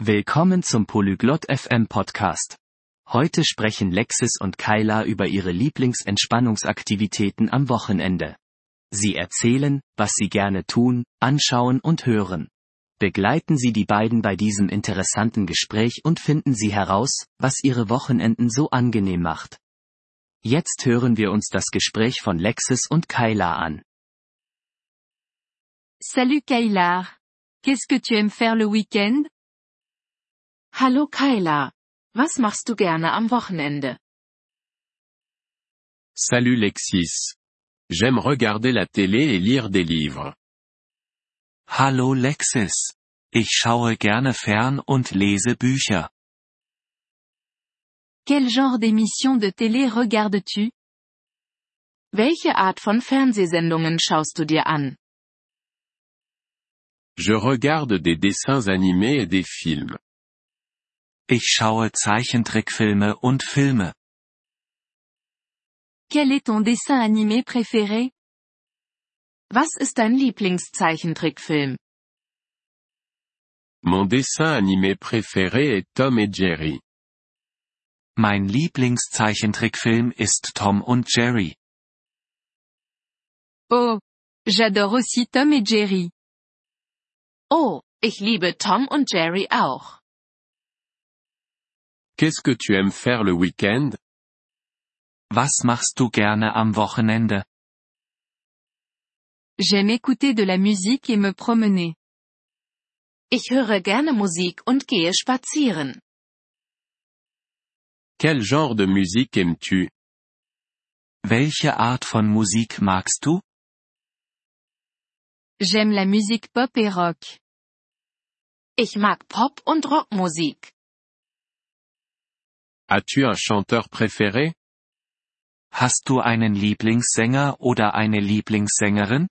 Willkommen zum Polyglot FM Podcast. Heute sprechen Lexis und Kyla über ihre Lieblingsentspannungsaktivitäten am Wochenende. Sie erzählen, was sie gerne tun, anschauen und hören. Begleiten Sie die beiden bei diesem interessanten Gespräch und finden Sie heraus, was Ihre Wochenenden so angenehm macht. Jetzt hören wir uns das Gespräch von Lexis und Kyla an. Salut Kayla. Qu'est-ce que tu aimes faire le week-end Hallo Kyla. Was machst du gerne am Wochenende? Salut Lexis. J'aime regarder la télé et lire des livres. Hallo Lexis. Ich schaue gerne fern und lese Bücher. Quel genre d'émission de télé regardes-tu Welche Art von Fernsehsendungen schaust du dir an? Je regarde des dessins animés et des films. Ich schaue Zeichentrickfilme und Filme. Quel est ton dessin animé préféré Was ist dein Lieblingszeichentrickfilm? Mon dessin animé préféré est Tom et Jerry. Mein Lieblingszeichentrickfilm ist Tom und Jerry. Oh, j'adore aussi Tom et Jerry. Oh, ich liebe Tom und Jerry auch. Qu'est-ce que tu aimes faire le week-end? Was machst du gerne am Wochenende? J'aime écouter de la musique et me promener. Ich höre gerne Musik und gehe spazieren. Quel genre de musique aimes-tu? Welche Art von Musik magst du? J'aime la musique pop et rock. Ich mag Pop- und Rockmusik. As-tu un chanteur préféré Hast du einen Lieblingssänger oder eine Lieblingssängerin?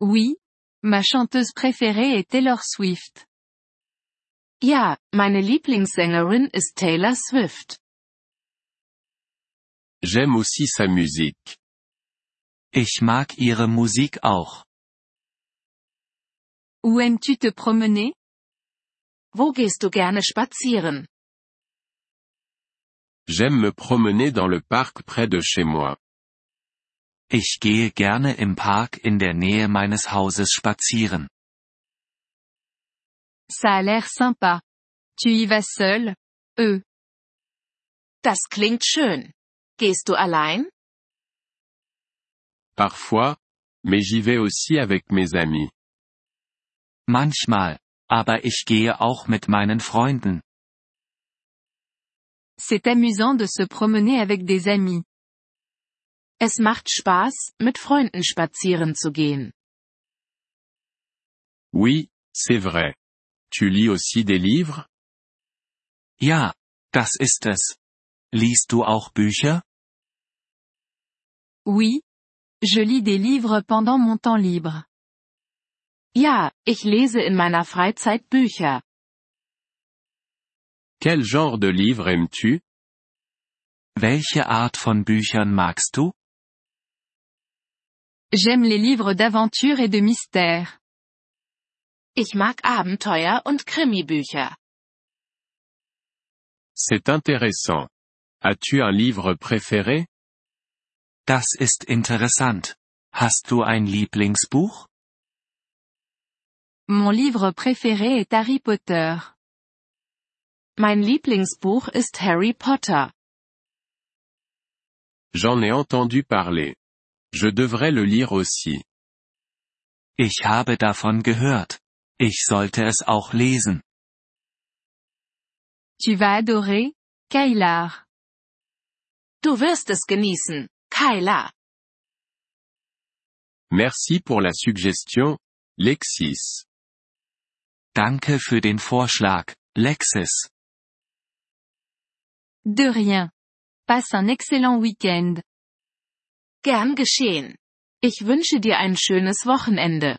Oui, ma chanteuse préférée est Taylor Swift. Ja, meine Lieblingssängerin ist Taylor Swift. J'aime aussi sa musique. Ich mag ihre Musik auch. Où aimes-tu te promener Wo gehst du gerne spazieren? J'aime me promener dans le parc près de chez moi. Ich gehe gerne im Park in der Nähe meines Hauses spazieren. Ça a l'air sympa. Tu y vas seul Euh. Das klingt schön. Gehst du allein? Parfois, mais j'y vais aussi avec mes amis. Manchmal, aber ich gehe auch mit meinen Freunden. C'est amusant de se promener avec des amis. Es macht Spaß, mit Freunden spazieren zu gehen. Oui, c'est vrai. Tu lis aussi des livres? Ja, das ist es. Liest du auch Bücher? Oui. Je lis des livres pendant mon temps libre. Ja, ich lese in meiner Freizeit Bücher. Quel genre de livre aimes-tu? Welche Art von Büchern magst du? J'aime les livres d'aventure et de mystère. Ich mag Abenteuer und Krimibücher. C'est intéressant. As-tu un livre préféré? Das ist interessant. Hast du ein Lieblingsbuch? Mon livre préféré est Harry Potter. Mein Lieblingsbuch ist Harry Potter. J'en ai entendu parler. Je devrais le lire aussi. Ich habe davon gehört. Ich sollte es auch lesen. Tu vas adorer, Kaylar. Du wirst es genießen, Kyla. Merci pour la suggestion, Lexis. Danke für den Vorschlag, Lexis. De rien. Passe un excellent week-end. Gern geschehen. Ich wünsche dir ein schönes Wochenende.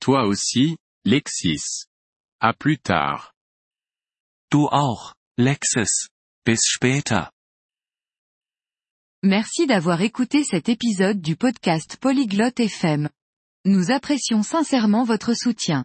Toi aussi, Lexis. À plus tard. Du auch, Lexis. Bis später. Merci d'avoir écouté cet épisode du podcast Polyglotte FM. Nous apprécions sincèrement votre soutien.